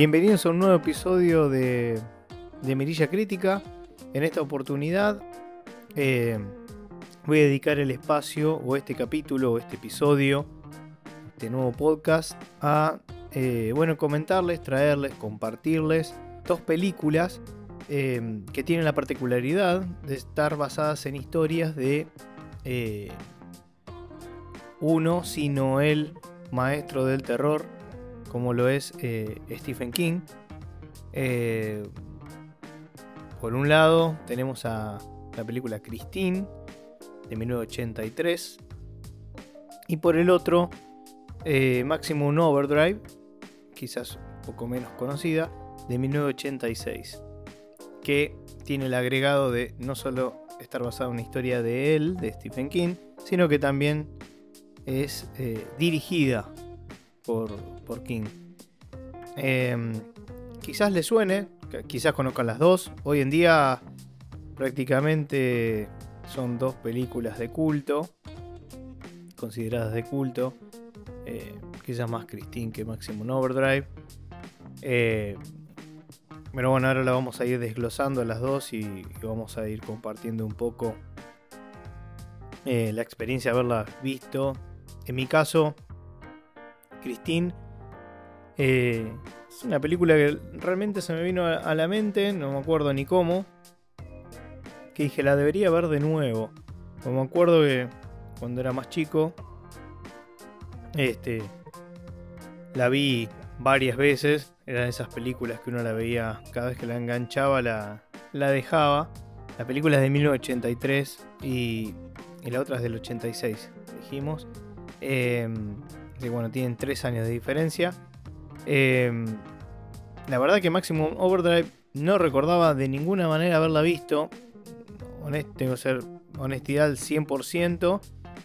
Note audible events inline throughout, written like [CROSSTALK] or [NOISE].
Bienvenidos a un nuevo episodio de, Mirilla Crítica. En esta oportunidad eh, voy a dedicar el espacio o este capítulo o este episodio, este nuevo podcast, a eh, bueno, comentarles, traerles, compartirles dos películas eh, que tienen la particularidad de estar basadas en historias de uno, sino el maestro del terror, como lo es Stephen King. por un lado tenemos a la película Christine de 1983 y por el otro eh, Maximum Overdrive, quizás un poco menos conocida, de 1986, que tiene el agregado de no solo estar basada en una historia de él, de Stephen King, sino que también es eh, dirigida por, King. Em, quizás le suene, quizás conozcan las dos. Hoy en día prácticamente son dos películas de culto, consideradas de culto. Eh, quizás más Christine que Maximum Overdrive. Eh, pero bueno, ahora la vamos a ir desglosando las dos y, vamos a ir compartiendo un poco eh, la experiencia de haberlas visto. En mi caso, Christine es una película que realmente se me vino a la mente, no me acuerdo ni cómo que dije, la debería ver de nuevo. Como me acuerdo que cuando era más chico, este, la vi varias veces. Eran esas películas que uno la veía cada vez que la enganchaba, la, la dejaba. La película es de 1983 y, y la otra es del 86, dijimos. Eh, bueno, tienen tres años de diferencia. Em, la verdad que Maximum Overdrive no recordaba de ninguna manera haberla visto tengo que ser honestidad al 100%.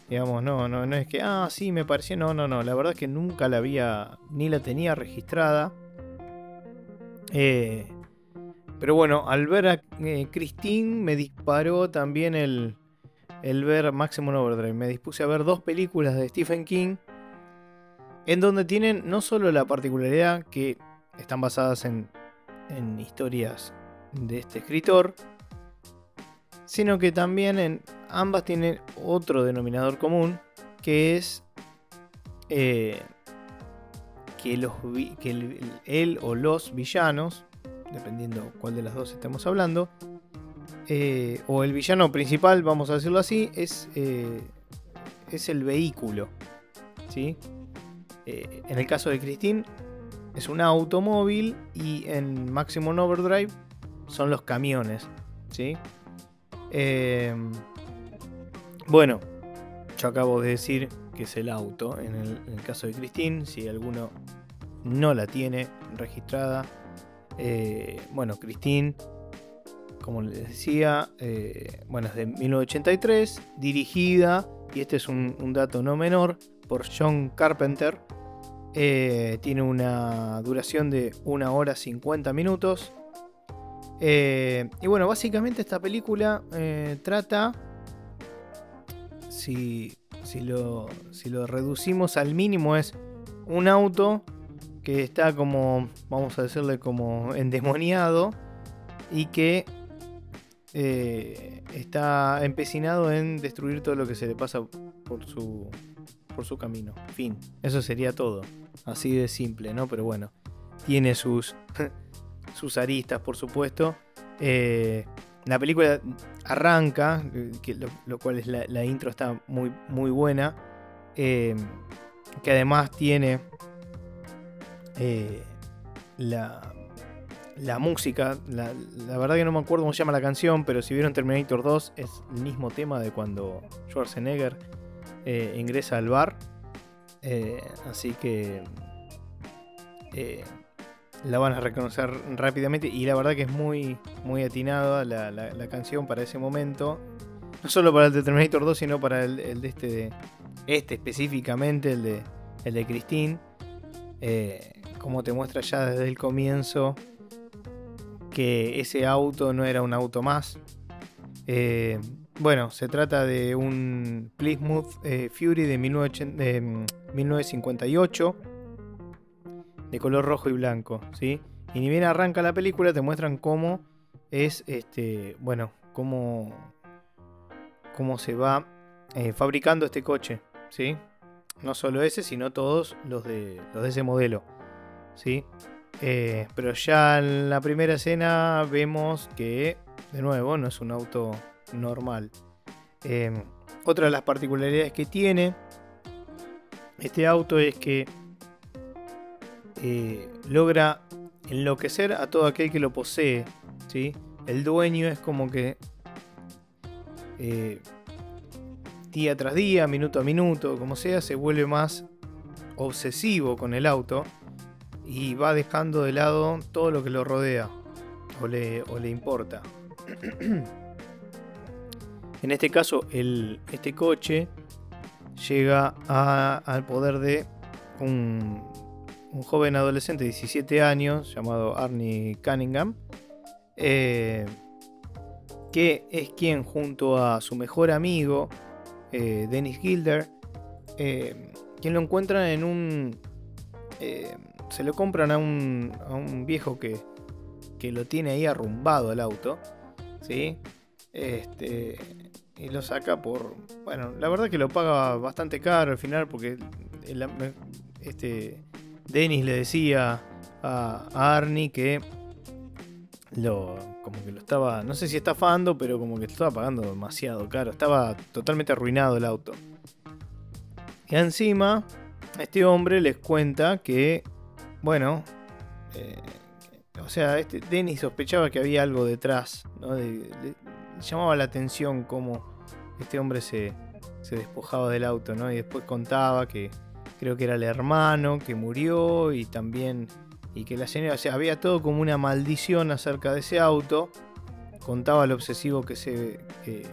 Digamos, no, no, no es que, ah, sí, me pareció. No, no, no. La verdad es que nunca la había, ni la tenía registrada. Eh, pero bueno, al ver a eh, Christine me disparó también el, el ver Maximum Overdrive. Me dispuse a ver dos películas de Stephen King. En donde tienen no solo la particularidad que están basadas en, historias de este escritor, sino que también en ambas tienen otro denominador común, que es eh, que, los, que él o los villanos, dependiendo cuál de las dos estemos hablando, eh, o el villano principal, vamos a decirlo así, es, eh, es el vehículo. ¿sí? En el caso de Christine, es un automóvil y en Maximum Overdrive son los camiones. ¿sí? Em, bueno, yo acabo de decir que es el auto. En el, caso de Christine, si alguno no la tiene registrada, eh, bueno, Christine, como les decía, eh, bueno, es de 1983, dirigida, y este es un, dato no menor, por John Carpenter. Eh, tiene una duración de 1 hora 50 minutos. Eh, y bueno, básicamente esta película eh, trata, si, si, lo, si lo reducimos al mínimo, es un auto que está como, vamos a decirle, como endemoniado y que está empecinado en destruir todo lo que se le pasa por su, por su camino. Fin, eso sería todo. Así de simple, ¿no? Pero bueno, tiene sus [LAUGHS] sus aristas, por supuesto. Eh, la película arranca, que lo, cual es la, intro está muy, muy buena. Eh, que además tiene eh, la, la música. La, verdad que no me acuerdo cómo se llama la canción, pero si vieron Terminator 2 es el mismo tema de cuando Schwarzenegger ingresa al bar. así que la van a reconocer rápidamente y la verdad que es muy, muy atinada la, canción para ese momento. No solo para el de Terminator 2, sino para el, de este este específicamente, el de, el de Christine. Eh, como te muestra ya desde el comienzo que ese auto no era un auto más. Eh, bueno, se trata de un Plymouth eh, Fury de, de 1958 de color rojo y blanco, ¿sí? Y ni bien arranca la película te muestran cómo es, este, bueno, cómo, cómo se va eh, fabricando este coche, ¿sí? No solo ese, sino todos los de, los de ese modelo, ¿sí? Eh, pero ya en la primera escena vemos que, de nuevo, no es un auto normal. Em, otra de las particularidades que tiene este auto es que eh, logra enloquecer a todo aquel que lo posee. ¿sí? El dueño es como que eh, día tras día, minuto a minuto, como sea, se vuelve más obsesivo con el auto y va dejando de lado todo lo que lo rodea o le, importa. [CLEARS THROAT] en este caso, este coche llega al poder de un, joven adolescente de 17 años llamado Arnie Cunningham, eh, que es quien junto a su mejor amigo, eh, Dennis Gilder, eh, quien lo encuentran en un se lo compran a un, a un viejo que, que, lo tiene ahí arrumbado el auto. ¿Sí? Este, y lo saca por. Bueno, la verdad que lo paga bastante caro al final porque este, Dennis le decía a, Arnie que lo como que lo estaba, no sé si estafando, pero como que lo estaba pagando demasiado caro, estaba totalmente arruinado el auto. Y encima, este hombre les cuenta que bueno, eh, o sea, este, Dennis sospechaba que había algo detrás, ¿no? Llamaba la atención cómo este hombre se, despojaba del auto, ¿no? Y después contaba que creo que era el hermano que murió y también y que la señora, o sea, había todo como una maldición acerca de ese auto. Contaba lo obsesivo que se que,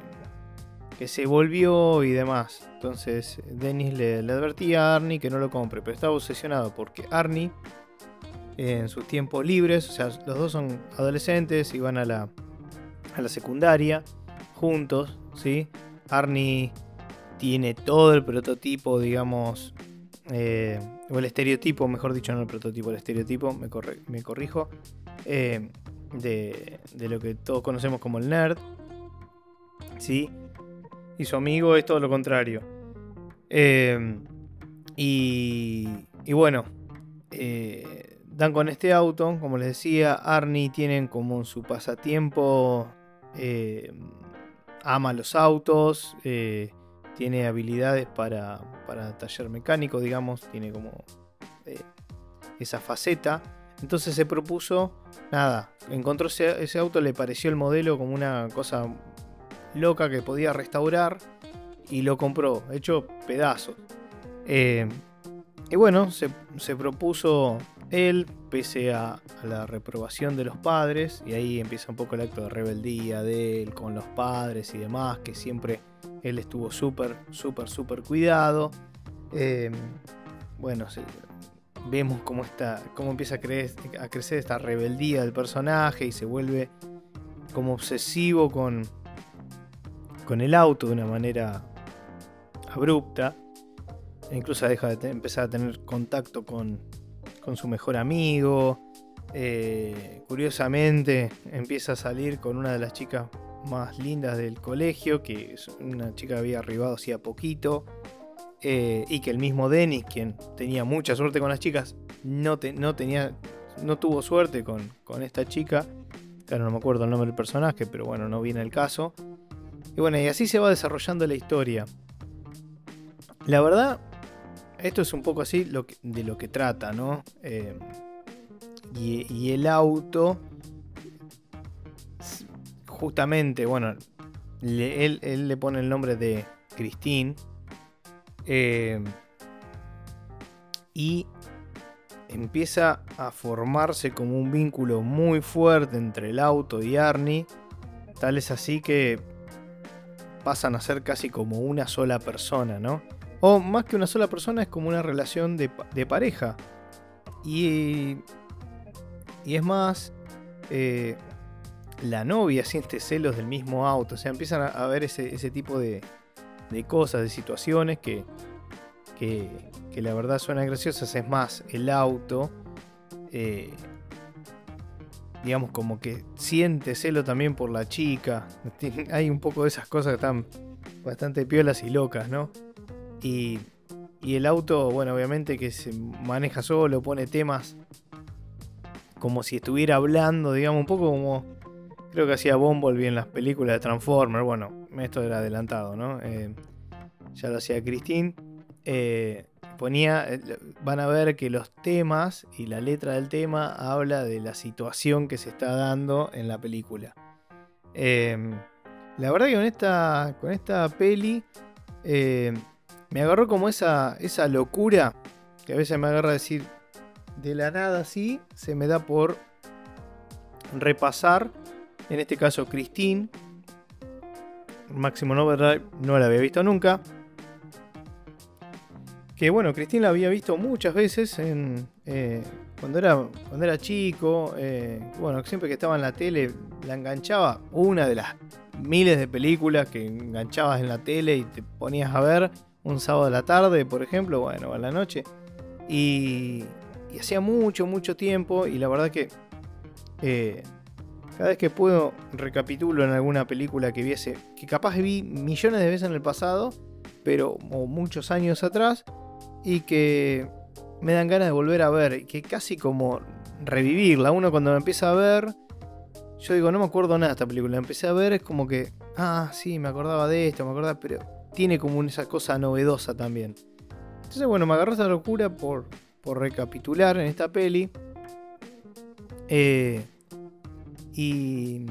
se volvió y demás. Entonces Dennis le, le, advertía a Arnie que no lo compre, pero estaba obsesionado porque Arnie en sus tiempos libres, o sea, los dos son adolescentes y van a la, a la secundaria juntos, ¿sí? Arnie tiene todo el prototipo, digamos, eh, o el estereotipo, mejor dicho, no el prototipo, el estereotipo, me, me corrijo, eh, de, de, lo que todos conocemos como el nerd, ¿sí? Y su amigo es todo lo contrario. Eh, y, y, bueno, dan con este auto, como les decía, Arnie tienen como su pasatiempo, eh, ama los autos, eh, tiene habilidades para, para, taller mecánico, digamos, tiene como eh, esa faceta. Entonces se propuso, nada, encontró ese, auto, le pareció el modelo como una cosa loca que podía restaurar y lo compró, hecho pedazos. y bueno, se, se propuso él, pese a, la reprobación de los padres, y ahí empieza un poco el acto de rebeldía de él con los padres y demás, que siempre él estuvo súper, súper, súper cuidado. Em, bueno, vemos cómo, está, cómo empieza a, a crecer esta rebeldía del personaje y se vuelve como obsesivo con, con el auto de una manera abrupta. E incluso deja de empezar a tener contacto con, con su mejor amigo. Eh, curiosamente empieza a salir con una de las chicas más lindas del colegio, que es una chica que había arribado hacía poquito. Eh, y que el mismo Dennis, quien tenía mucha suerte con las chicas, no, tenía. no tuvo suerte con, con esta chica. Claro, no me acuerdo el nombre del personaje, pero bueno, no viene el caso. Y bueno, y así se va desarrollando la historia. La verdad, esto es un poco así de lo que trata, ¿no? Eh, y, el auto, justamente, bueno, él, le pone el nombre de Christine. Eh, y empieza a formarse como un vínculo muy fuerte entre el auto y Arnie. Tal es así que pasan a ser casi como una sola persona, ¿no? O más que una sola persona, es como una relación de, pareja. Y, y es más, eh, la novia siente celos del mismo auto. O sea, empiezan a, ver ese, tipo de, cosas, de situaciones que, que, la verdad suenan graciosas. Es más, el auto eh, digamos, como que siente celo también por la chica. [LAUGHS] Hay un poco de esas cosas que están bastante piolas y locas, ¿no? Y, el auto, bueno, obviamente que se maneja solo, pone temas como si estuviera hablando, digamos, un poco como creo que hacía Bumblebee en las películas de Transformers. Bueno, esto era adelantado, ¿no? Eh, ya lo hacía Christine. Eh, ponía, eh, van a ver que los temas y la letra del tema habla de la situación que se está dando en la película. La verdad que con esta, con esta peli me agarró como esa, esa locura que a veces me agarra a decir de la nada así, se me da por repasar, en este caso Christine, Máximo Overdrive no la había visto nunca. Que bueno, Cristina la había visto muchas veces en, eh, cuando, era, cuando era chico. Eh, bueno, siempre que estaba en la tele la enganchaba. Una de las miles de películas que enganchabas en la tele y te ponías a ver un sábado a la tarde, por ejemplo, bueno, a la noche. Y, hacía mucho, mucho tiempo y la verdad que eh, cada vez que puedo recapitulo en alguna película que viese, que capaz vi millones de veces en el pasado, pero muchos años atrás, y que me dan ganas de volver a ver, que casi como revivirla. Uno cuando la empieza a ver, yo digo, no me acuerdo nada de esta película, la empecé a ver, es como que, ah, sí, me acordaba de esto, me acordaba, pero tiene como esa cosa novedosa también. Entonces, bueno, me agarró esa locura por, por recapitular en esta peli. Eh, y,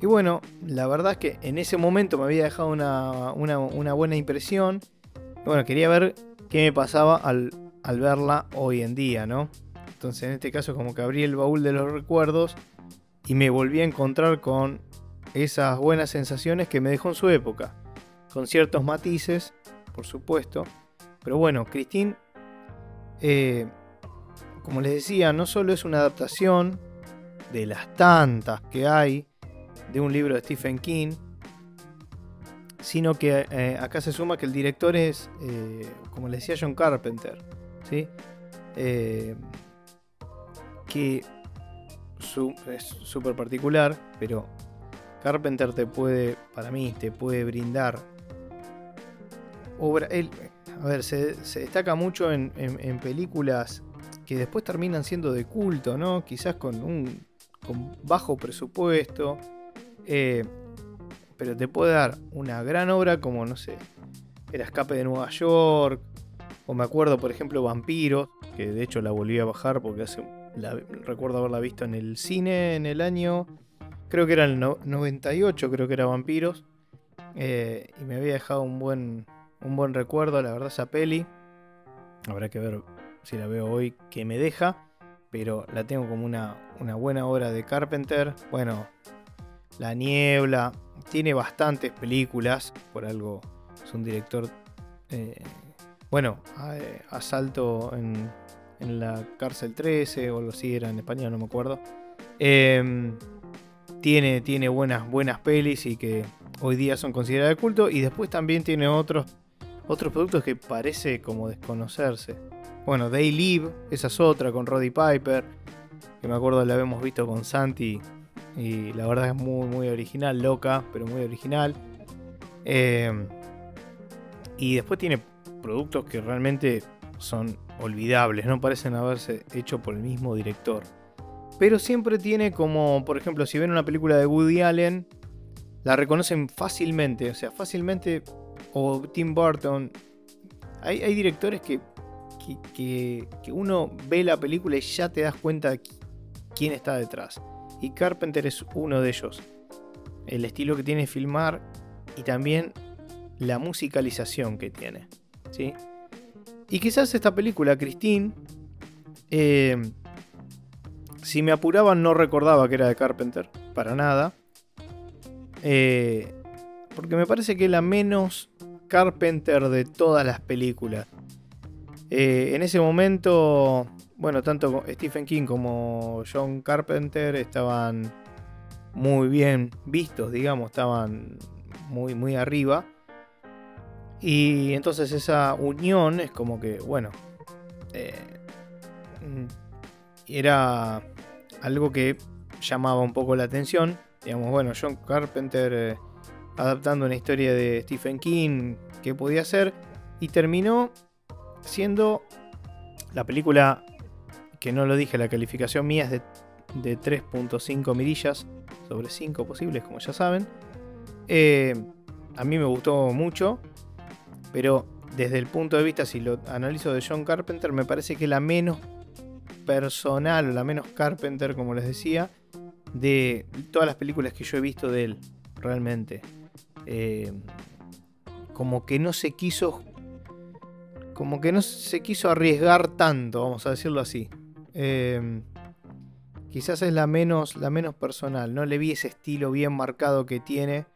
y bueno, la verdad es que en ese momento me había dejado una, una buena impresión. Bueno, quería ver qué me pasaba al, verla hoy en día, ¿no? Entonces en este caso como que abrí el baúl de los recuerdos y me volví a encontrar con esas buenas sensaciones que me dejó en su época. Con ciertos matices, por supuesto. Pero bueno, Christine, eh, como les decía, no solo es una adaptación de las tantas que hay de un libro de Stephen King, sino que eh, acá se suma que el director es, eh, como le decía John Carpenter, ¿sí? Que es súper particular, pero Carpenter te puede, para mí, te puede brindar obra. Él, a ver, se, destaca mucho en, películas que después terminan siendo de culto, ¿no? Quizás con un con bajo presupuesto pero te puede dar una gran obra como, no sé, El escape de Nueva York, o me acuerdo, por ejemplo, Vampiros, que de hecho la volví a bajar porque hace, recuerdo haberla visto en el cine en el año, creo que era el 98, creo que era Vampiros, eh, y me había dejado un buen, un buen recuerdo, la verdad, esa peli. Habrá que ver si la veo hoy que me deja, pero la tengo como una, una buena obra de Carpenter. Bueno, La Niebla, tiene bastantes películas, por algo es un director... Eh, bueno, eh, Asalto en, la cárcel 13 o algo así era en español, no me acuerdo. Em, tiene, tiene buenas, buenas pelis y que hoy día son consideradas de culto. Y después también tiene otros, otros productos que parece como desconocerse. Bueno, They Live, esa es otra con Roddy Piper. Que me acuerdo la habíamos visto con Santi y la verdad es muy, muy original, loca, pero muy original. Eh, y después tiene productos que realmente son olvidables, no parecen haberse hecho por el mismo director. Pero siempre tiene como, por ejemplo, si ven una película de Woody Allen, la reconocen fácilmente, o sea, fácilmente, o Tim Burton. Hay, directores que, que, uno ve la película y ya te das cuenta de quién está detrás y Carpenter es uno de ellos. El estilo que tiene filmar y también la musicalización que tiene. ¿sí? Y quizás esta película, Christine, eh, si me apuraban no recordaba que era de Carpenter, para nada. Eh, porque me parece que es la menos Carpenter de todas las películas. Eh, en ese momento bueno, tanto Stephen King como John Carpenter estaban muy bien vistos, digamos, estaban muy, muy arriba. Y entonces esa unión es como que, bueno, eh, era algo que llamaba un poco la atención. Digamos, bueno, John Carpenter eh, adaptando una historia de Stephen King, ¿qué podía hacer? Y terminó siendo la película, que no lo dije, la calificación mía es de, de 3.5 mirillas sobre 5 posibles, como ya saben. Eh, a mí me gustó mucho, pero desde el punto de vista, si lo analizo de John Carpenter, me parece que la menos personal o la menos Carpenter, como les decía, de todas las películas que yo he visto de él, realmente. Eh, como que no se quiso. Como que no se quiso arriesgar tanto, vamos a decirlo así. Eh, quizás es la menos, la menos personal. No le vi ese estilo bien marcado que tiene.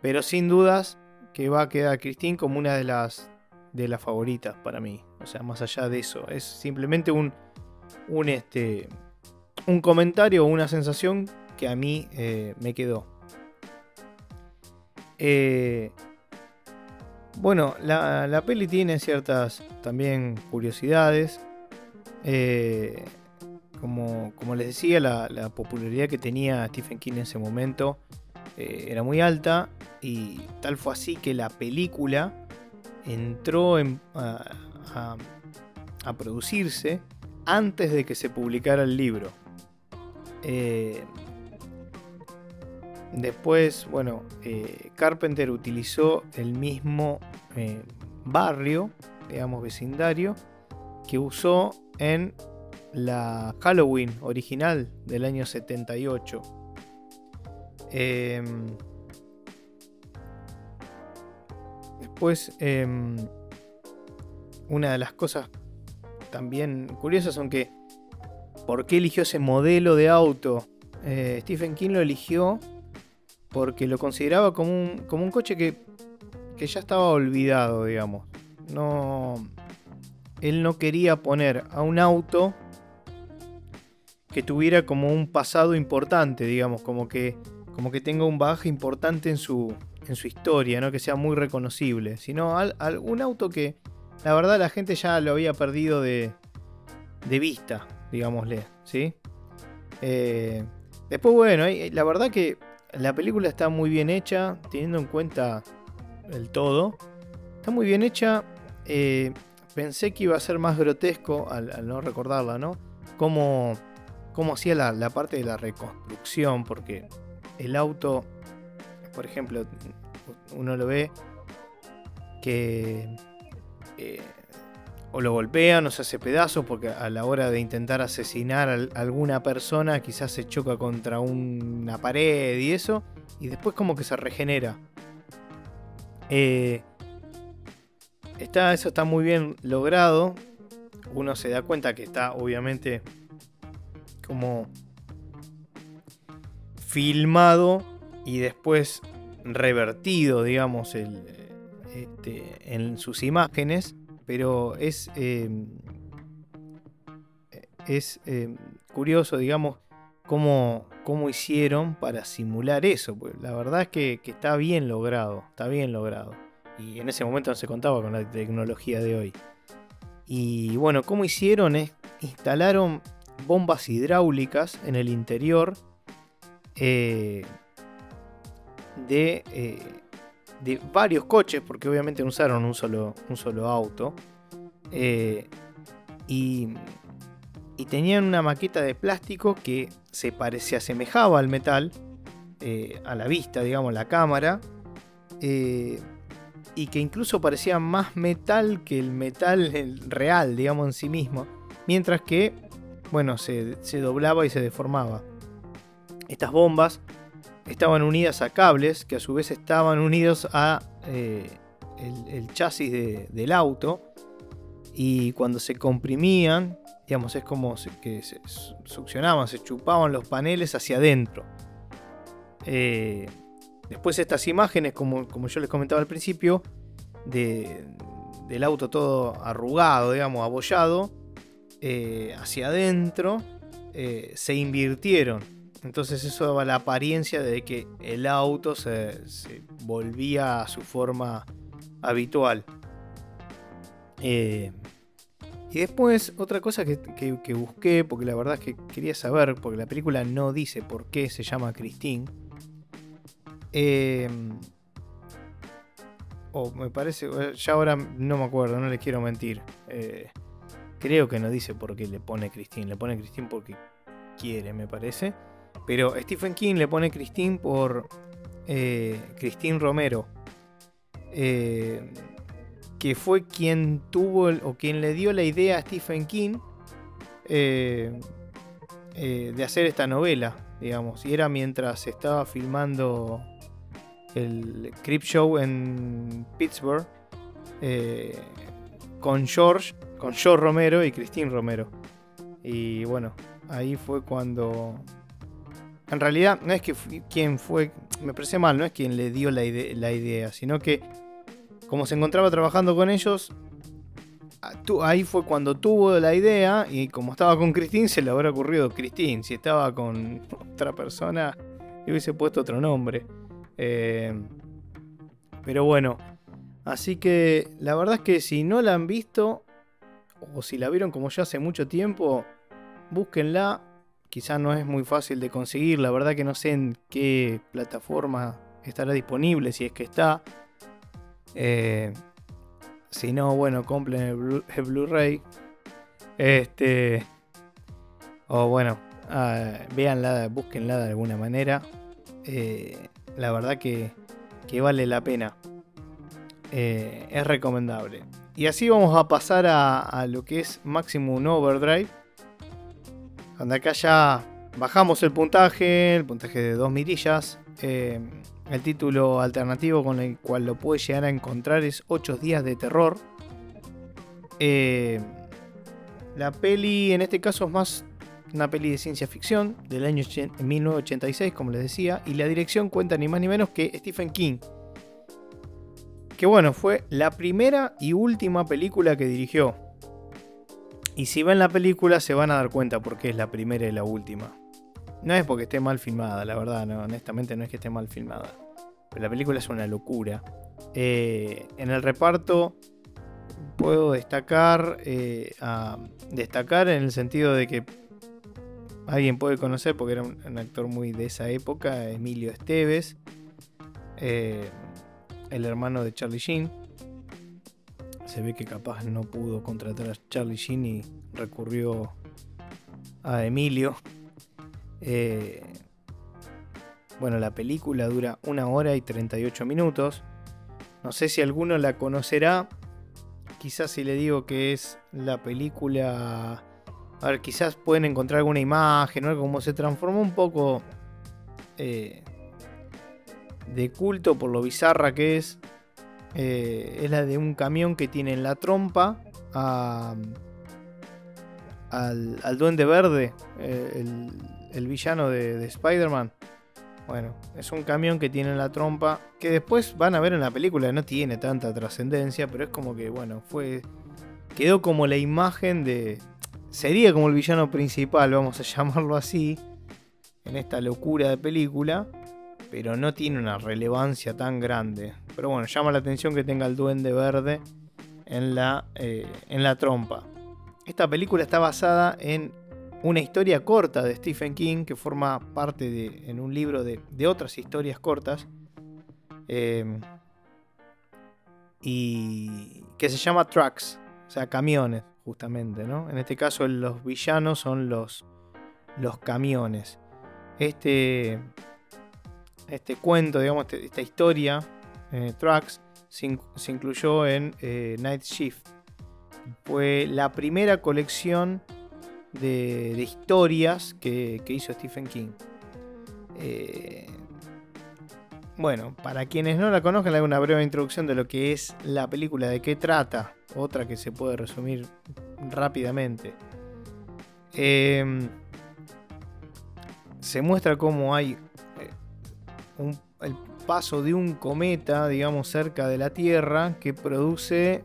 Pero sin dudas que va a quedar Christine como una de las, de las favoritas para mí. O sea, más allá de eso. Es simplemente un, un, este, un comentario o una sensación que a mí eh, me quedó. Eh, bueno, la, peli tiene ciertas también curiosidades. Eh, como, como, les decía, la, popularidad que tenía Stephen King en ese momento eh, era muy alta y tal fue así que la película entró a, a, producirse antes de que se publicara el libro. Después, bueno, eh, Carpenter utilizó el mismo eh, barrio, digamos vecindario, que usó en la Halloween original del año 78. Em, después, em, una de las cosas también curiosas son que, ¿por qué eligió ese modelo de auto? Eh, Stephen King lo eligió porque lo consideraba como un, como un coche que, que ya estaba olvidado, digamos. No, él no quería poner a un auto que tuviera como un pasado importante, digamos, como que, como que tenga un bagaje importante en su, en su historia, ¿no? que sea muy reconocible, sino un auto que la verdad la gente ya lo había perdido de, de vista, digámosle, ¿sí? Eh, después, bueno, la verdad que la película está muy bien hecha, teniendo en cuenta el todo. Está muy bien hecha. Eh, pensé que iba a ser más grotesco al, no recordarla, ¿no? Cómo, cómo hacía la, parte de la reconstrucción, porque el auto, por ejemplo, uno lo ve que eh, o lo golpean o se hace pedazos porque a la hora de intentar asesinar a alguna persona quizás se choca contra una pared y eso, y después como que se regenera. Eh, está, eso está muy bien logrado. Uno se da cuenta que está obviamente como filmado y después revertido, digamos, el, este, en sus imágenes pero es, em, es em, curioso, digamos, cómo, cómo, hicieron para simular eso. Pues la verdad es que, está bien logrado, está bien logrado. Y en ese momento no se contaba con la tecnología de hoy. Y bueno, cómo hicieron es instalaron bombas hidráulicas en el interior eh, de eh, de varios coches, porque obviamente no usaron un solo, un solo auto. Eh, y, y, tenían una maqueta de plástico que se, parecía, asemejaba al metal, eh, a la vista, digamos, la cámara. Eh, y que incluso parecía más metal que el metal real, digamos, en sí mismo. Mientras que, bueno, se, se doblaba y se deformaba. Estas bombas estaban unidas a cables que a su vez estaban unidos a eh, el, chasis del auto y cuando se comprimían, digamos, es como que se succionaban, se chupaban los paneles hacia adentro. Eh, después estas imágenes, como, como, yo les comentaba al principio, del auto todo arrugado, digamos, abollado, eh, hacia adentro, se invirtieron entonces eso daba la apariencia de que el auto se, volvía a su forma habitual. Eh, Y después, otra cosa que, busqué, porque la verdad es que quería saber, porque la película no dice por qué se llama Christine. Em, o me parece, eh, ya ahora no me acuerdo, no le quiero mentir. Eh, creo que no dice por qué le pone Christine, le pone Christine porque quiere, me parece. Pero Stephen King le pone Christine por eh, Christine Romero. Eh, que fue quien tuvo o quien le dio la idea a Stephen King eh, de hacer esta novela, digamos. Y era mientras estaba filmando el Crip Show en Pittsburgh con George, con George Romero y Christine Romero. Y bueno, ahí fue cuando. En realidad, no es que quien fue. Me parece mal, no es quien le dio la idea, sino que como se encontraba trabajando con ellos, ahí fue cuando tuvo la idea y como estaba con Christine se le habrá ocurrido Christine. Si estaba con otra persona le hubiese puesto otro nombre. Eh, pero bueno, así que la verdad es que si no la han visto o si la vieron como ya hace mucho tiempo, búsquenla. Quizás no es muy fácil de conseguir, la verdad que no sé en qué plataforma estará disponible, si es que está. Eh, si no, bueno, compren el, Blu-ray. este. O bueno, uh, véanla, búsquenla de alguna manera. Eh, la verdad que, vale la pena. Eh, es recomendable. Y así vamos a pasar a, lo que es Maximum Overdrive. Donde acá ya bajamos el puntaje, el puntaje de dos mirillas. Eh, el título alternativo con el cual lo puede llegar a encontrar es 8 días de terror. Eh, la peli en este caso es más una peli de ciencia ficción del año 1986, como les decía, y la dirección cuenta ni más ni menos que Stephen King. Que bueno, fue la primera y última película que dirigió. Y si ven la película se van a dar cuenta porque es la primera y la última. No es porque esté mal filmada, la verdad, no, honestamente no es que esté mal filmada. Pero la película es una locura. Eh, en el reparto puedo destacar, eh, destacar en el sentido de que alguien puede conocer, porque era un, actor muy de esa época, Emilio Esteves, eh, el hermano de Charlie Sheen. Se ve que capaz no pudo contratar a Charlie Sheen y recurrió a Emilio. Eh, bueno, la película dura una hora y 38 minutos. No sé si alguno la conocerá. Quizás si le digo que es la película... A ver, quizás pueden encontrar alguna imagen o como se transformó un poco eh, de culto por lo bizarra que es. Eh, es la de un camión que tiene en la trompa al, al duende verde, el, el villano de, Spider-Man. Bueno, es un camión que tiene la trompa, que después van a ver en la película, no tiene tanta trascendencia, pero es como que, bueno, fue... Quedó como la imagen de... Sería como el villano principal, vamos a [LAUGHS] llamarlo así, en esta locura de película, pero no tiene una relevancia tan grande. Pero bueno, llama la atención que tenga el duende verde en la, eh, en la trompa. Esta película está basada en una historia corta de Stephen King que forma parte de, en un libro de, otras historias cortas. Em, y que se llama Trucks, o sea, camiones, justamente, ¿no? En este caso los villanos son los, los camiones. Este, este cuento, digamos, este, esta historia, eh, Trucks, se, incluyó en eh, Night Shift. Fue la primera colección de, historias que, hizo Stephen King. Eh, bueno, para quienes no la conozcan, le hago una breve introducción de lo que es la película, de qué trata. Otra que se puede resumir rápidamente. Em, se muestra cómo hay el paso de un cometa, digamos, cerca de la Tierra que produce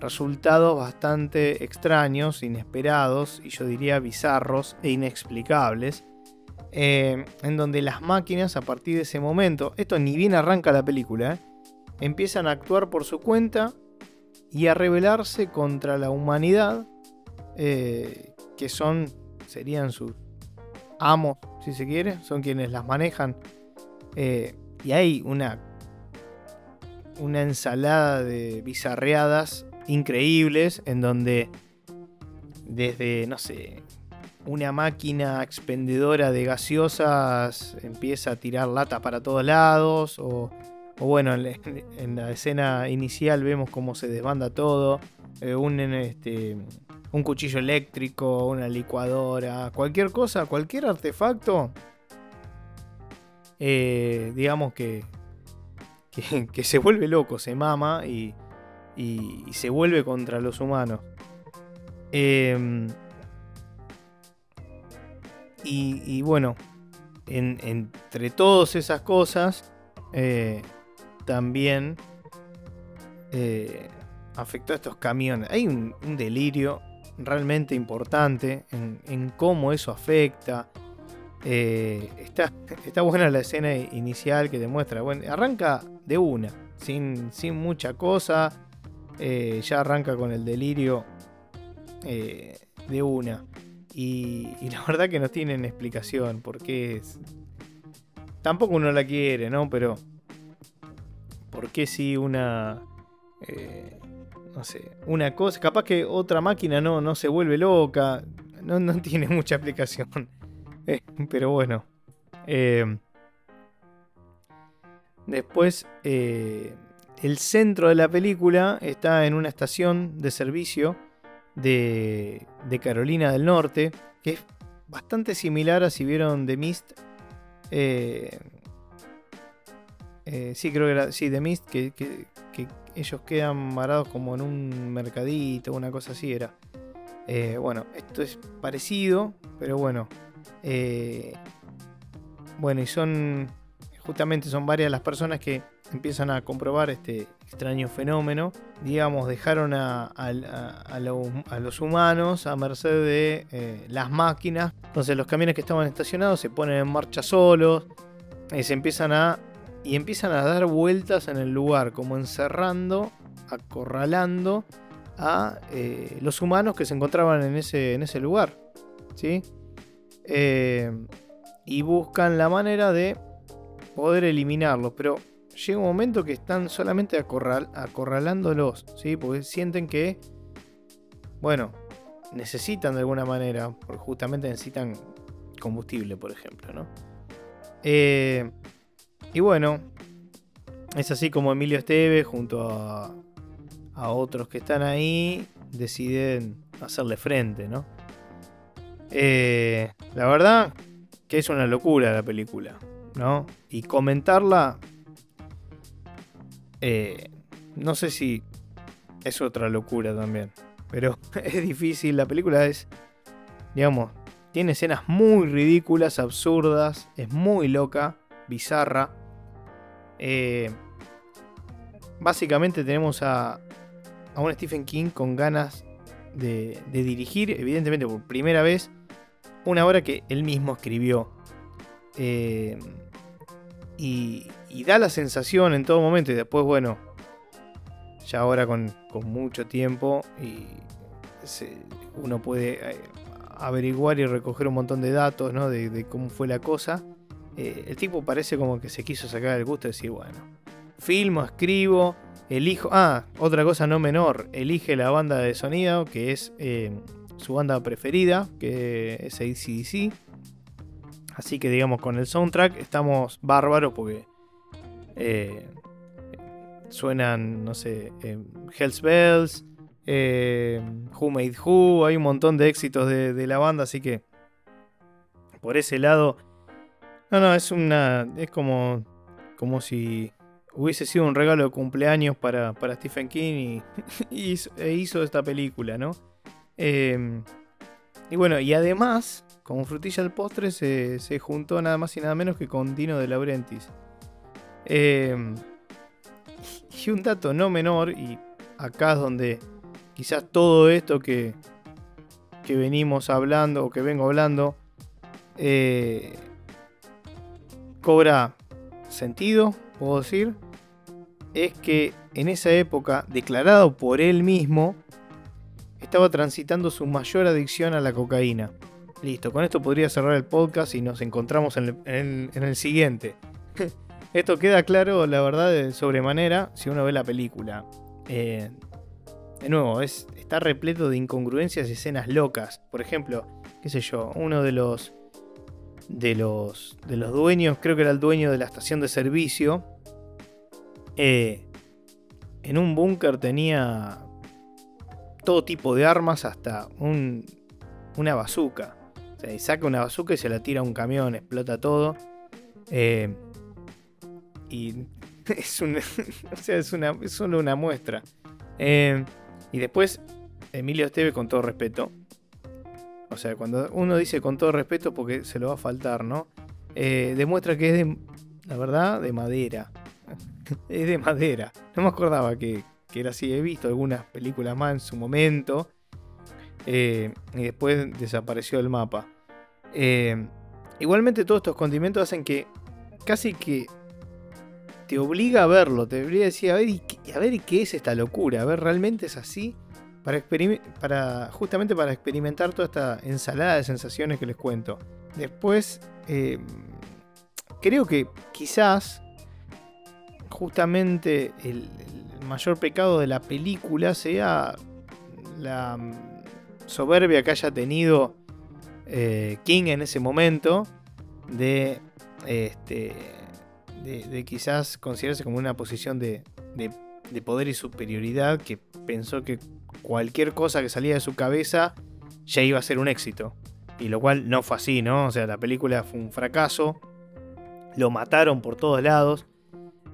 resultados bastante extraños, inesperados y yo diría bizarros e inexplicables, eh, en donde las máquinas a partir de ese momento, esto ni bien arranca la película, eh, empiezan a actuar por su cuenta y a rebelarse contra la humanidad, eh, que son, serían sus amos, si se quiere, son quienes las manejan. Eh, y hay una, una ensalada de bizarreadas increíbles en donde desde, no sé, una máquina expendedora de gaseosas empieza a tirar latas para todos lados o bueno, en, la escena inicial vemos cómo se desbanda todo. Eh, un, este, un cuchillo eléctrico, una licuadora, cualquier cosa, cualquier artefacto. Eh, digamos que, [LAUGHS] que, se vuelve loco, se mama y, y, se vuelve contra los humanos. Em, y, bueno, entre todas esas cosas, eh, también eh, afectó a estos camiones. Hay un, delirio realmente importante en, cómo eso afecta. Eh, está, está, buena la escena inicial que demuestra. Bueno, arranca de una, sin, sin mucha cosa. Eh, ya arranca con el delirio de una. Y, la [LAUGHS] verdad que no tienen explicación porque es. Tampoco uno la quiere, ¿no? Pero ¿Por qué si una... Eh, no sé, una cosa, capaz que otra máquina no, no se vuelve loca, no, [LAUGHS] tiene mucha explicación. Eh, pero bueno. Eh, después, el centro de la película está en una estación de servicio de, Carolina del Norte, que es bastante similar a si vieron The Mist. Eh, sí, creo que era. Sí, The Mist, que, ellos quedan varados como en un mercadito, una cosa así era. Eh, bueno, esto es parecido, pero bueno. Eh, bueno, y son. Justamente son varias las personas que empiezan a comprobar este extraño fenómeno. Digamos, dejaron a, los humanos a merced de las máquinas. Entonces, los camiones que estaban estacionados se ponen en marcha solos. Se empiezan a y empiezan a dar vueltas en el lugar, como encerrando, acorralando a eh, los humanos que se encontraban en ese, en ese lugar. ¿sí? Eh, y buscan la manera de poder eliminarlos, pero llega un momento que están solamente acorral, acorralándolos, ¿sí? porque sienten que, bueno, necesitan de alguna manera, porque justamente necesitan combustible, por ejemplo, ¿no? Eh, y bueno, es así como Emilio Esteve junto a, otros que están ahí deciden hacerle frente, ¿no? Eh, la verdad que es una locura la película, ¿no? Y comentarla, eh, no sé si es otra locura también, pero [LAUGHS] es difícil. La película es, digamos, tiene escenas muy ridículas, absurdas, es muy loca bizarra. Eh, básicamente tenemos a, a un Stephen King con ganas de, dirigir, evidentemente por primera vez, una obra que él mismo escribió. Eh, y, da la sensación en todo momento, y después, bueno, ya ahora con, mucho tiempo, y uno puede eh, averiguar y recoger un montón de datos ¿no? de cómo fue la cosa. Eh, el tipo parece como que se quiso sacar el gusto de decir, bueno, filmo, escribo, elijo... Ah, otra cosa no menor, elige la banda de sonido, que es eh, su banda preferida, que es ACDC. Así que digamos, con el soundtrack estamos bárbaros porque eh, suenan, no sé, Hell's Bells, Who Made Who, hay un montón de éxitos de, de la banda, así que por ese lado no, no, es una. Es como. Como si hubiese sido un regalo de cumpleaños para, Stephen King y, [LAUGHS] e hizo esta película, ¿no? Em, y bueno, y además, como frutilla del postre, se, juntó nada más y nada menos que con Dino de Laurentiis. Em, y un dato no menor, y acá es donde quizás todo esto que, que venimos hablando o que vengo hablando eh, cobra sentido, puedo decir. Es que en esa época, declarado por él mismo, estaba transitando su mayor adicción a la cocaína. Listo, con esto podría cerrar el podcast y nos encontramos en el, siguiente. [LAUGHS] esto queda claro, la verdad, de sobremanera si uno ve la película. Eh, de nuevo, es, está repleto de incongruencias y escenas locas. Por ejemplo, qué sé yo, uno de los de los de los dueños, creo que era el dueño de la estación de servicio, eh, en un búnker tenía todo tipo de armas, hasta un, una bazooka. O sea, saca una bazooka y se la tira a un camión, explota todo. Eh, y [LAUGHS] es, [LAUGHS] o sea, es, una, solo una muestra. Eh, y después, Emilio Esteve, con todo respeto. O sea, cuando uno dice con todo respeto, porque se lo va a faltar, ¿no? Demuestra que es de, la verdad, de madera. [LAUGHS] es de madera. No me acordaba que, que, era así. He visto algunas películas más en su momento. Eh, y después desapareció el mapa. Eh, igualmente todos estos condimentos hacen que casi que te obliga a verlo, te obliga a decir, a ver, a ver qué es esta locura, a ver, realmente es así, para, para justamente para experimentar toda esta ensalada de sensaciones que les cuento. Después, eh, creo que quizás justamente el, mayor pecado de la película sea la soberbia que haya tenido eh, King en ese momento de, este, de, quizás considerarse como una posición de, de, poder y superioridad que pensó que cualquier cosa que salía de su cabeza ya iba a ser un éxito. Y lo cual no fue así, ¿no? O sea, la película fue un fracaso. Lo mataron por todos lados.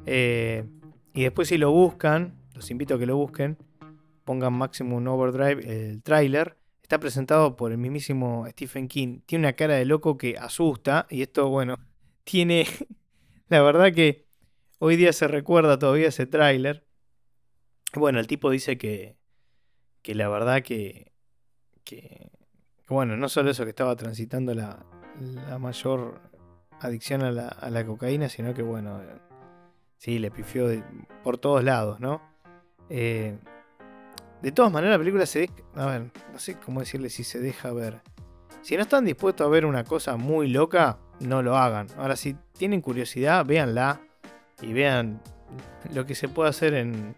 Eh, y después si lo buscan, los invito a que lo busquen, pongan Maximum Overdrive, el tráiler está presentado por el mismísimo Stephen King. Tiene una cara de loco que asusta y esto, bueno, [LAUGHS] tiene... la verdad que hoy día se recuerda todavía ese tráiler. Bueno, el tipo dice que, que la verdad que, que, bueno, no solo eso que estaba transitando la, la mayor adicción a la, a la, cocaína, sino que bueno, sí, le pifió por todos lados, ¿no? Eh, de todas maneras, la película se. A ver, no sé cómo decirle si se deja ver. Si no están dispuestos a ver una cosa muy loca, no lo hagan. Ahora, si tienen curiosidad, véanla y vean lo que se puede hacer en,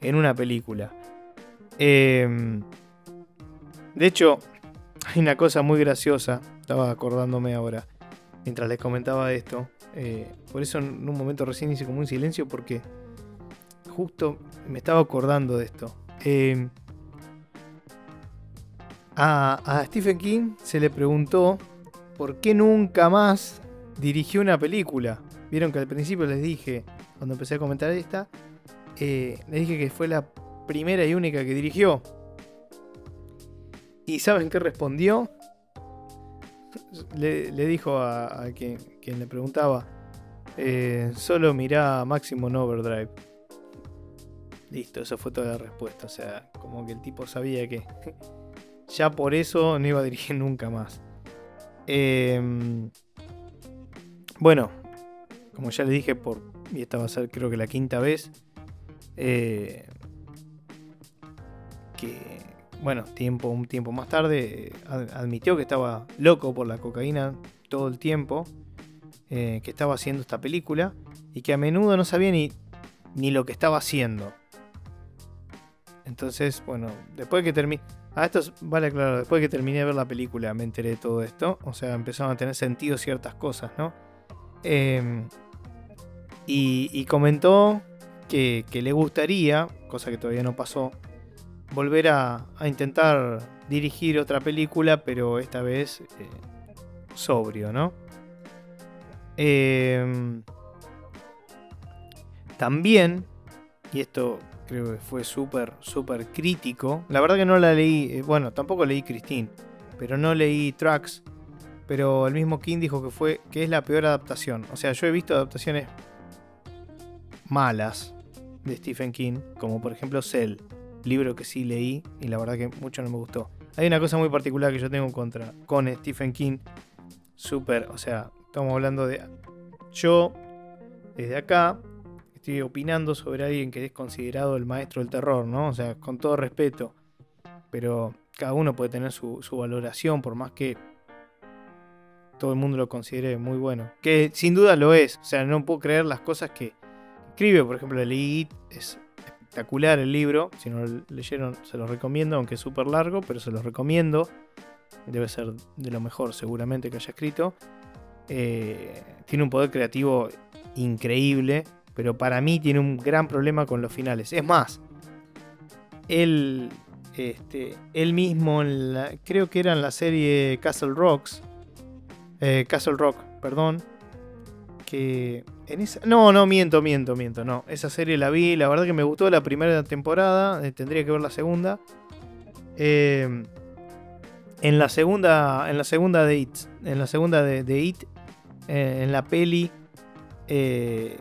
en una película. Em, de hecho, hay una cosa muy graciosa. Estaba acordándome ahora mientras les comentaba esto. Eh, por eso en un momento recién hice como un silencio porque justo me estaba acordando de esto. Eh, a, Stephen King se le preguntó por qué nunca más dirigió una película. Vieron que al principio les dije, cuando empecé a comentar esta, eh, les dije que fue la primera y única que dirigió. ¿Y saben qué respondió? Le, dijo a, quien, le preguntaba, eh, solo mirá Maximum Overdrive. Listo, esa fue toda la respuesta. O sea, como que el tipo sabía que [LAUGHS] ya por eso no iba a dirigir [LAUGHS] nunca más. Em, bueno, como ya le dije, por, y esta va a ser creo que la quinta vez, eh, que, bueno, tiempo, un tiempo más tarde, admitió que estaba loco por la cocaína todo el tiempo, eh, que estaba haciendo esta película y que a menudo no sabía ni, ni lo que estaba haciendo. Entonces, bueno, después que terminé. Ah, esto vale claro, después que terminé de ver la película me enteré de todo esto. O sea, empezaron a tener sentido ciertas cosas, ¿no? Em, y, comentó que, le gustaría, cosa que todavía no pasó, volver a, intentar dirigir otra película, pero esta vez eh, sobrio, ¿no? Em, también, y esto creo que fue súper, súper crítico. La verdad que no la leí, eh, bueno, tampoco leí Christine, pero no leí Tracks. Pero el mismo King dijo que fue que es la peor adaptación. O sea, yo he visto adaptaciones malas de Stephen King, como por ejemplo Cell, libro que sí leí y la verdad que mucho no me gustó. Hay una cosa muy particular que yo tengo contra con Stephen King, súper, o sea, estamos hablando de yo desde acá estoy opinando sobre alguien que es considerado el maestro del terror, ¿no? O sea, con todo respeto. Pero cada uno puede tener su, valoración, por más que todo el mundo lo considere muy bueno. Que sin duda lo es. O sea, no puedo creer las cosas que escribe. Por ejemplo, leí es espectacular el libro. Si no lo leyeron, se los recomiendo, aunque es súper largo, pero se los recomiendo. Debe ser de lo mejor seguramente que haya escrito. Eh, tiene un poder creativo increíble, pero para mí tiene un gran problema con los finales. Es más, él, este, él mismo, creo que era en la serie Castle Rocks, eh, Castle Rock, perdón, que en esa... No, no, miento, miento, miento, no. Esa serie la vi, la verdad que me gustó la primera temporada, eh, tendría que ver la segunda. en la segunda, en la segunda de It, en la segunda de It, eh, en la peli eh,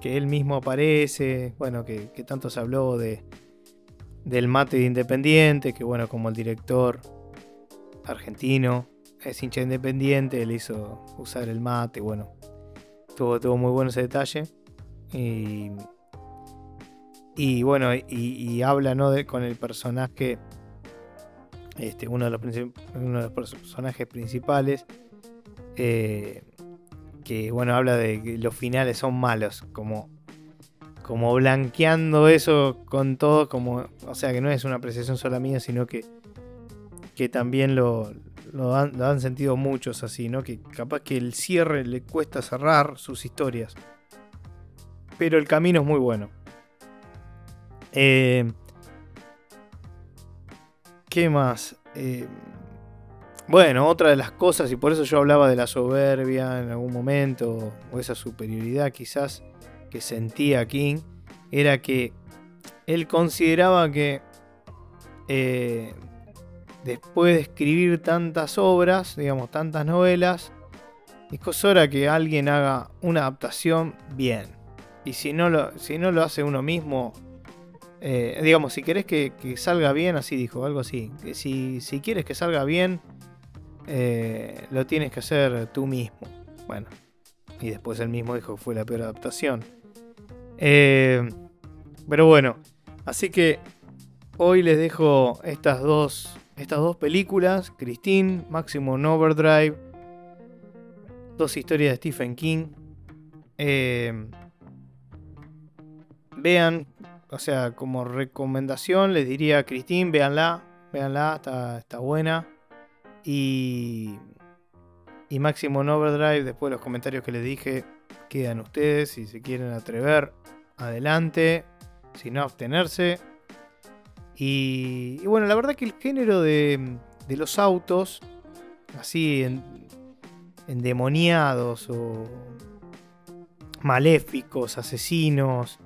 que él mismo aparece, bueno, que, tanto se habló de, del mate de Independiente, que bueno, como el director argentino es hincha independiente, él hizo usar el mate, bueno, tuvo, muy bueno ese detalle. Y, y bueno, y, habla ¿no? con el personaje, este, uno, de los, uno de los personajes principales. Eh, que bueno, habla de que los finales son malos, como, como blanqueando eso con todo, como, o sea que no es una apreciación sola mía, sino que, que también lo, lo, han, sentido muchos así, ¿no? Que capaz que el cierre le cuesta cerrar sus historias. Pero el camino es muy bueno. Eh, ¿Qué más? Eh, bueno, otra de las cosas, y por eso yo hablaba de la soberbia en algún momento, o esa superioridad quizás que sentía King, era que él consideraba que eh, después de escribir tantas obras, digamos, tantas novelas, es hora que alguien haga una adaptación bien. Y si no lo, si no lo hace uno mismo, eh, digamos, si querés que, salga bien, así dijo, algo así, que si, si quieres que salga bien, eh, lo tienes que hacer tú mismo. Bueno, y después él mismo dijo que fue la peor adaptación. Eh, pero bueno, así que hoy les dejo estas dos, estas dos películas, Christine, Maximum Overdrive, dos historias de Stephen King. Eh, vean, o sea, como recomendación les diría Christine, véanla, véanla, está, está buena. Y, y Maximum Overdrive, después de los comentarios que les dije, quedan ustedes. Si se quieren atrever, adelante. Si no, abstenerse. Y, bueno, la verdad que el género de, los autos, así en, endemoniados o maléficos, asesinos,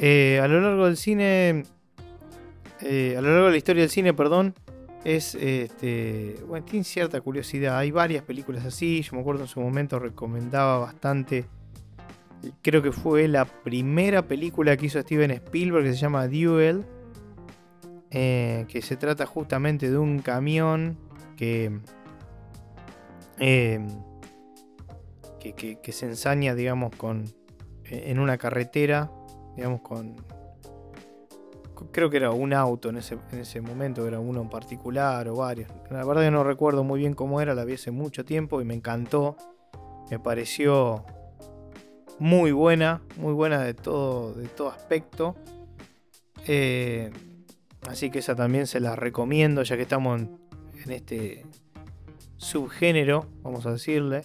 eh, a lo largo del cine, eh, a lo largo de la historia del cine, perdón, es, este, bueno, tiene cierta curiosidad. Hay varias películas así. Yo me acuerdo en su momento recomendaba bastante. Creo que fue la primera película que hizo Steven Spielberg que se llama Duel. Eh, que se trata justamente de un camión que, eh, que, que, se ensaña, digamos, con, en una carretera, digamos, con, creo que era un auto en ese, en ese momento, era uno en particular o varios. La verdad que no recuerdo muy bien cómo era, la vi hace mucho tiempo y me encantó. Me pareció muy buena, muy buena de todo, de todo aspecto. Eh, así que esa también se la recomiendo, ya que estamos en, este subgénero, vamos a decirle.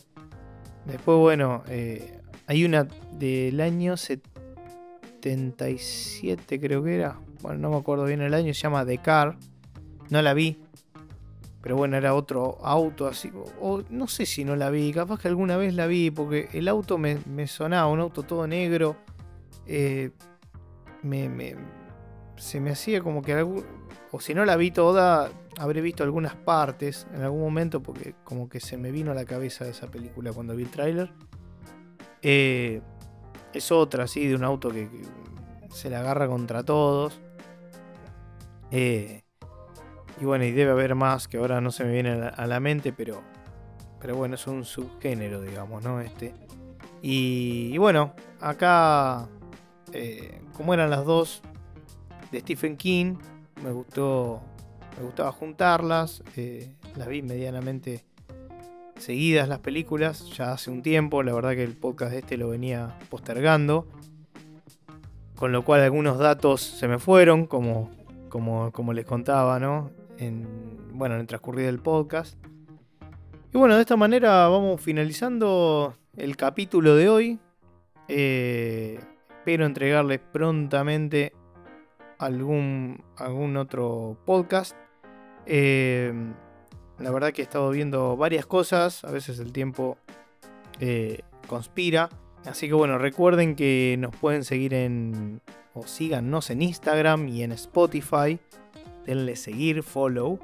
Después, bueno, eh, hay una del año 77, creo que era bueno, no me acuerdo bien el año, se llama The Car. No la vi. Pero bueno, era otro auto así. O, no sé si no la vi, capaz que alguna vez la vi, porque el auto me, sonaba, un auto todo negro. Eh, me, se me hacía como que algún, o si no la vi toda, habré visto algunas partes en algún momento, porque como que se me vino a la cabeza esa película cuando vi el tráiler. Eh, es otra, así, de un auto que, se la agarra contra todos. Eh, y bueno, y debe haber más que ahora no se me viene a la, mente, pero, pero bueno, es un subgénero, digamos, ¿no? Este. Y, bueno, acá, eh, como eran las dos de Stephen King, me gustó, me gustaba juntarlas. Eh, las vi medianamente seguidas las películas, ya hace un tiempo, la verdad que el podcast este lo venía postergando, con lo cual algunos datos se me fueron, como, como, les contaba, ¿no? En, bueno, en el transcurrir del podcast. Y bueno, de esta manera vamos finalizando el capítulo de hoy. Eh, espero entregarles prontamente algún, algún otro podcast. Eh, la verdad que he estado viendo varias cosas, a veces el tiempo eh, conspira. Así que bueno, recuerden que nos pueden seguir en, o síganos en Instagram y en Spotify. Denle seguir, follow.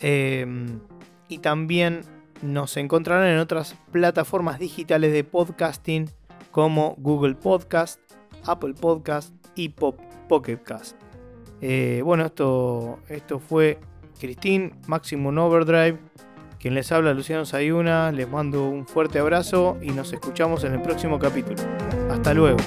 Em, y también nos encontrarán en otras plataformas digitales de podcasting como Google Podcast, Apple Podcast y Pocket Cast. Eh, bueno, esto, esto fue Cristín, Maximum Overdrive. Quien les habla, Luciano Sayuna. Les mando un fuerte abrazo y nos escuchamos en el próximo capítulo. Hasta luego.